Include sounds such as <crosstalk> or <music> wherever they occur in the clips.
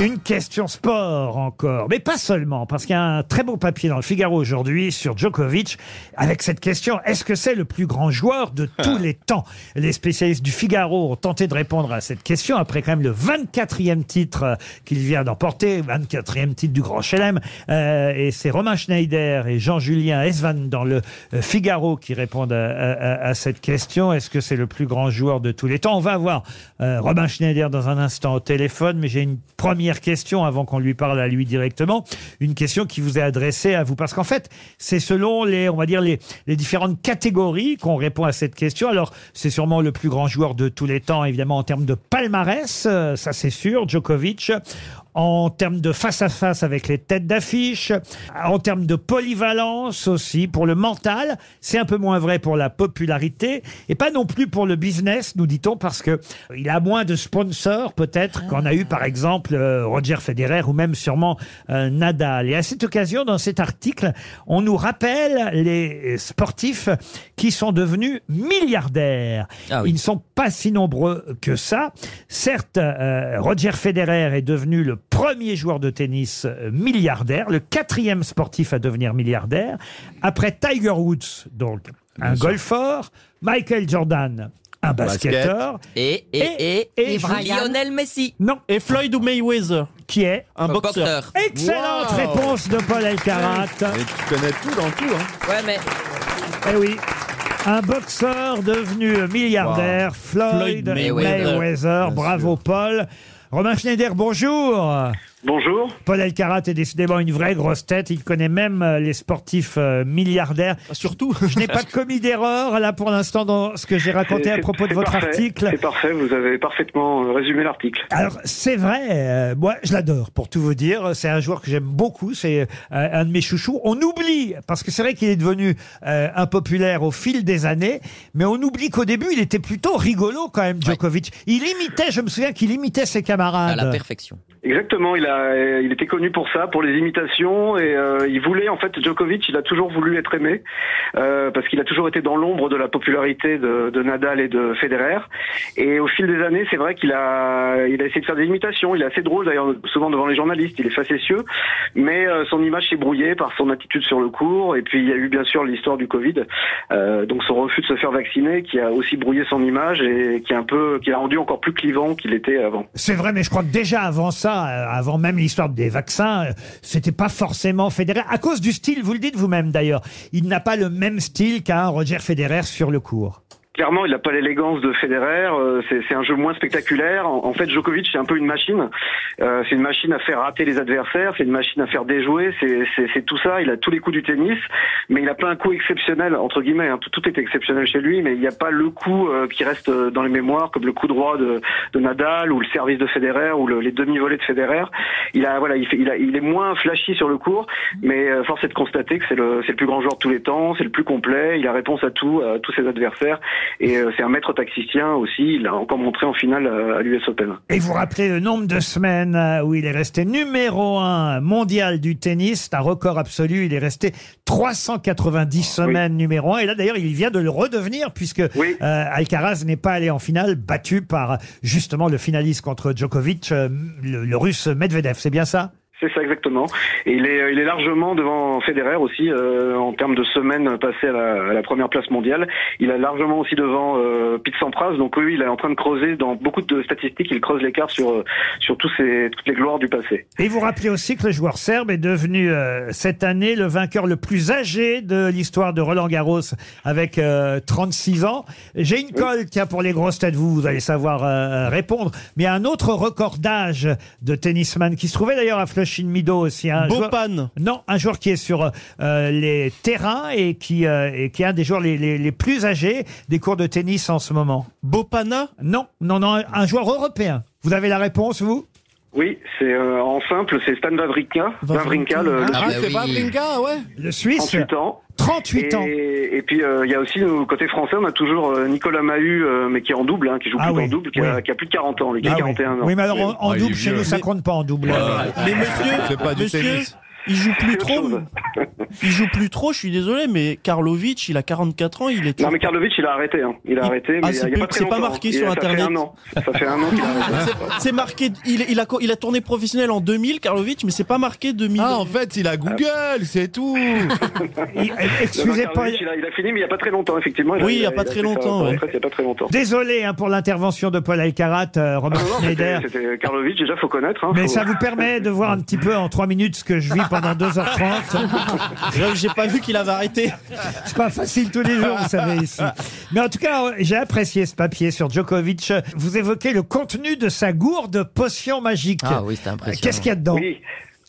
Une question sport encore, mais pas seulement, parce qu'il y a un très beau papier dans le Figaro aujourd'hui sur Djokovic avec cette question est-ce que c'est le plus grand joueur de tous les temps? Les spécialistes du Figaro ont tenté de répondre à cette question après quand même le 24e titre euh, qu'il vient d'emporter, 24e titre du Grand Chelem, Euh, et c'est Romain Schneider et Jean-Julien Esvan dans le euh, Figaro qui répondent à, à- à cette question est-ce que c'est le plus grand joueur de tous les temps? On va voir Romain Schneider dans un instant au téléphone, mais j'ai une première question avant qu'on lui parle à lui directement. Une question qui vous est adressée à vous. Parce qu'en fait, c'est selon les, on va dire, les, les différentes catégories qu'on répond à cette question. Alors, c'est sûrement le plus grand joueur de tous les temps, évidemment, en termes de palmarès, euh, ça c'est sûr, Djokovic. En termes de face-à-face avec les têtes d'affiche, en termes de polyvalence aussi, pour le mental, c'est un peu moins vrai pour la popularité, et pas non plus pour le business, nous dit-on, parce que il a moins de sponsors peut-être qu'en a eu par exemple euh, Roger Federer ou même sûrement euh, Nadal. Et à cette occasion, dans cet article, on nous rappelle les sportifs qui sont devenus milliardaires. Ils ne sont pas si nombreux que ça. Certes, euh, Roger Federer est devenu le premier joueur de tennis euh, milliardaire, le quatrième sportif à devenir milliardaire, après Tiger Woods, donc un golfeur, Michael Jordan, un Basket. basketteur, Et, et, et, et Lionel Messi. non. Et Floyd ou Mayweather Qui est Un boxeur. Excellente Wow. réponse de Paul Elkarat. Mais tu connais tout dans tout, hein. Ouais, mais Eh oui. Un boxeur devenu milliardaire, Floyd, Floyd Mayweather. Mayweather. Bravo Paul. Romain Schneider, bonjour. Bonjour. Paul Elkarat est décidément une vraie grosse tête. Il connaît même euh, les sportifs euh, milliardaires. Ah, Surtout. Je n'ai pas commis d'erreur là pour l'instant dans ce que j'ai raconté à propos de votre parfait. article. C'est parfait, vous avez parfaitement euh, résumé l'article. Alors c'est vrai, euh, moi je l'adore pour tout vous dire. C'est un joueur que j'aime beaucoup, c'est euh, un de mes chouchous. On oublie parce que c'est vrai qu'il est devenu euh, impopulaire au fil des années, mais on oublie qu'au début il était plutôt rigolo quand même, Djokovic. Il imitait, je me souviens qu'il imitait ses à camarades. la perfection. Exactement, il a, euh, il était connu pour ça, pour les imitations, et euh, il voulait en fait Djokovic, il a toujours voulu être aimé euh, parce qu'il a toujours été dans l'ombre de la popularité de, de Nadal et de Federer. Et au fil des années, c'est vrai qu'il a, il a essayé de faire des imitations. Il est assez drôle d'ailleurs, souvent devant les journalistes. Il est facétieux, mais euh, son image s'est brouillée par son attitude sur le court. Et puis il y a eu bien sûr l'histoire du Covid, euh, donc son refus de se faire vacciner, qui a aussi brouillé son image et qui a un peu, qui l'a rendu encore plus clivant qu'il était avant. C'est vrai, mais je crois que déjà avant ça, euh, même l'histoire des vaccins, euh, c'était pas forcément Federer. À cause du style, vous le dites vous-même d'ailleurs, il n'a pas le même style qu'un Roger Federer sur le court. Clairement, il n'a pas l'élégance de Federer. euh, c'est un jeu moins spectaculaire. En, en fait, Djokovic, c'est un peu une machine. Euh, c'est une machine à faire rater les adversaires. C'est une machine à faire déjouer. C'est- tout ça. Il a tous les coups du tennis, mais il a pas un coup exceptionnel entre guillemets. hein. Tout, tout est exceptionnel chez lui, mais il n'y a pas le coup euh, qui reste euh, dans les mémoires, comme le coup droit de, de Nadal ou le service de Federer ou le- les demi-volées de Federer. Il a voilà, il, fait, il, a, il est moins flashy sur le court, mais euh, force est de constater que c'est le, le plus grand joueur de tous les temps. C'est le plus complet. Il a réponse à tout, à tous ses adversaires. Et euh, c'est un maître tacticien aussi. Il a encore montré en finale euh, à l'US Open. Et vous rappelez le nombre de semaines euh, où il est resté numéro un mondial du tennis, c'est un record absolu. Il est resté 390 semaines numéro un. Et là, d'ailleurs, il vient de le redevenir puisque Oui. euh, Alcaraz n'est pas allé en finale, battu par justement le finaliste contre Djokovic, euh, le, le russe Medvedev. C'est bien ça? C'est ça exactement. Et il est, il est largement devant Federer aussi euh, en termes de semaines passées à la, à la première place mondiale. Il est largement aussi devant euh, Pete Sampras. Donc oui, il est en train de creuser dans beaucoup de statistiques. Il creuse l'écart sur euh, sur tous ces toutes les gloires du passé. Et vous rappelez aussi que le joueur serbe est devenu euh, cette année le vainqueur le plus âgé de l'histoire de Roland Garros avec euh, 36 ans. J'ai une colle, tiens, pour les grosses têtes, vous, vous allez savoir euh, répondre. Mais il y a un autre record d'âge de tennisman qui se trouvait d'ailleurs à Flushing Meadows aussi. Un joueur- Bopan. non, un joueur qui est sur euh, les terrains et qui, euh, et qui est un des joueurs les, les, les plus âgés des cours de tennis en ce moment. Bopana Non, non, non, un, un joueur européen. Vous avez la réponse, vous? Oui, c'est euh, en simple, c'est Stan Wawrinka, Wawrinka, le, le Ah, Ah, c'est. Wawrinka, ouais. Le Suisse 38 ans. 38 ans. Et, et puis euh, il y a aussi nous, côté français, on a toujours euh, Nicolas Mahut, euh, mais qui est en double, hein, qui joue Ah plus oui, en double, qui, a, qui a plus de 40 ans, lui, qui Ah a oui. 41 ans. Oui, mais alors en, en Ah, il est double, chez vieux. nous, ça compte pas en double. Mais monsieur, C'est pas du monsieur, tennis. Il joue plus trop. Il joue plus trop, je suis désolé, mais Karlovic, il a 44 ans, il est Non mais Karlovic il a arrêté, hein. il a arrêté, mais Ah, il y a- c'est il y a pas- pas c'est pas marqué sur ça Internet. Fait un an. Ça fait un an qu'il a arrêté. <laughs> C'est- marqué, il, il, a, il a tourné professionnel en 2000, Karlovic, mais c'est pas marqué 2000. Ah, en fait, il a Google, c'est tout. <laughs> Il- Excusez Non, pas. Karlovic, il, a, il a fini, mais il n'y a pas très longtemps, effectivement. Oui, il y a pas très longtemps, ouais. retraite Il n'y a pas très longtemps. Désolé hein, pour l'intervention de Paul Alcarat, euh, Romain Ah non, non, Schneider. c'était Karlovic, déjà, faut connaître. Hein, Mais faut- ça vous permet de voir un petit peu en trois minutes ce que je vis pendant 2h30. Là, J'ai pas vu qu'il avait arrêté. C'est pas facile tous les jours, vous savez, ici. Mais en tout cas, j'ai apprécié ce papier sur Djokovic. Vous évoquez le contenu de sa gourde potion magique. Ah oui, c'était impressionnant. Qu'est-ce qu'il y a dedans? Oui.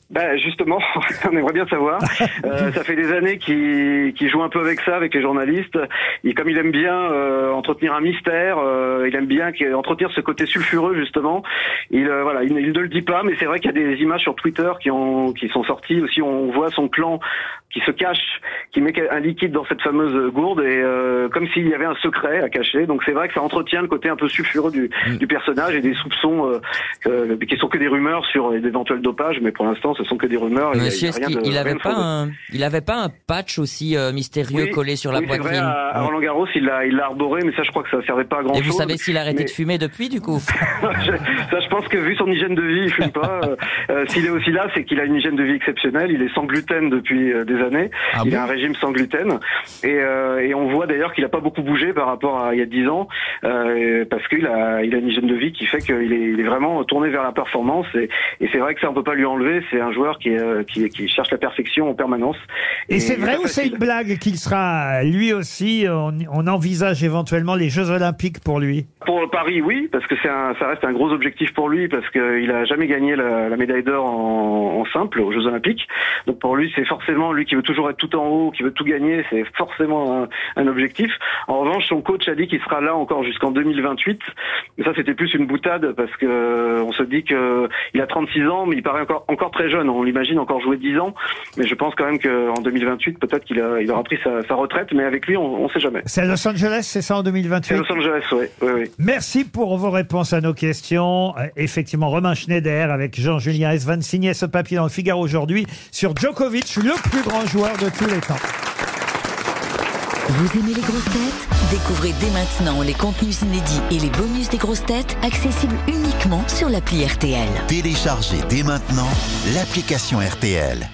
Ben justement, <laughs> on aimerait bien savoir. Euh, ça fait des années qu'il joue un peu avec ça, avec les journalistes. Et comme il aime bien euh, entretenir un mystère, euh, il aime bien entretenir ce côté sulfureux justement. Il euh, voilà, il, il ne le dit pas, mais c'est vrai qu'il y a des images sur Twitter qui ont qui sont sorties aussi. On voit son clan qui se cache, qui met un liquide dans cette fameuse gourde et euh, comme s'il y avait un secret à cacher. Donc c'est vrai que ça entretient le côté un peu sulfureux du, du personnage et des soupçons euh, euh, qui sont que des rumeurs sur d'éventuels dopages, mais pour l'instant ce sont que des rumeurs. Il il y Monsieur, a est-ce rien qu'il de- il rien avait de pas un, il avait pas un patch aussi euh, mystérieux Oui, collé sur la oui, poitrine? Vrai, à, à Roland Garros, il l'a, il l'a arboré, mais ça, je crois que ça servait pas à grand Et chose. vous savez s'il a arrêté mais- de fumer depuis, du coup? <laughs> Ça, je pense que vu son hygiène de vie, il fume pas. <laughs> Euh, euh, S'il est aussi là, c'est qu'il a une hygiène de vie exceptionnelle. Il est sans gluten depuis euh, années. Ah il bon a un régime sans gluten. Et, euh, et on voit d'ailleurs qu'il a pas beaucoup bougé par rapport à il y a 10 ans, euh, parce qu'il a, il a une hygiène de vie qui fait qu'il est, il est vraiment tourné vers la performance. Et, et c'est vrai que ça, on peut pas lui enlever. C'est un joueur qui, est, euh, qui, qui cherche la perfection en permanence. Et c'est vrai ou c'est une blague qu'il sera lui aussi on, on envisage éventuellement les Jeux Olympiques pour lui? Pour Paris, oui, parce que c'est un, ça reste un gros objectif pour lui, parce qu'il a jamais gagné la, la médaille d'or en, en simple aux Jeux Olympiques. Donc pour lui, c'est forcément lui qui veut toujours être tout en haut, qui veut tout gagner, c'est forcément un, un objectif. En revanche, son coach a dit qu'il sera là encore jusqu'en 2028. Et ça, c'était plus une boutade, parce que euh, on se dit que il a 36 ans, mais il paraît encore encore très jeune. On l'imagine encore jouer 10 ans, mais je pense quand même qu'en 2028, peut-être qu'il a, il aura pris sa, sa retraite, mais avec lui, on, on sait jamais. C'est à Los Angeles, c'est ça en C'est 2028 Los Angeles, oui, oui, oui. Merci pour vos réponses à nos questions. Euh, effectivement, Romain Schneider avec Jean-Julien Esvan signait ce papier dans le Figaro aujourd'hui sur Djokovic, le plus grand joueur de tous les temps. Vous aimez les grosses têtes? Découvrez dès maintenant les contenus inédits et les bonus des grosses têtes accessibles uniquement sur l'appli RTL. Téléchargez dès maintenant l'application RTL.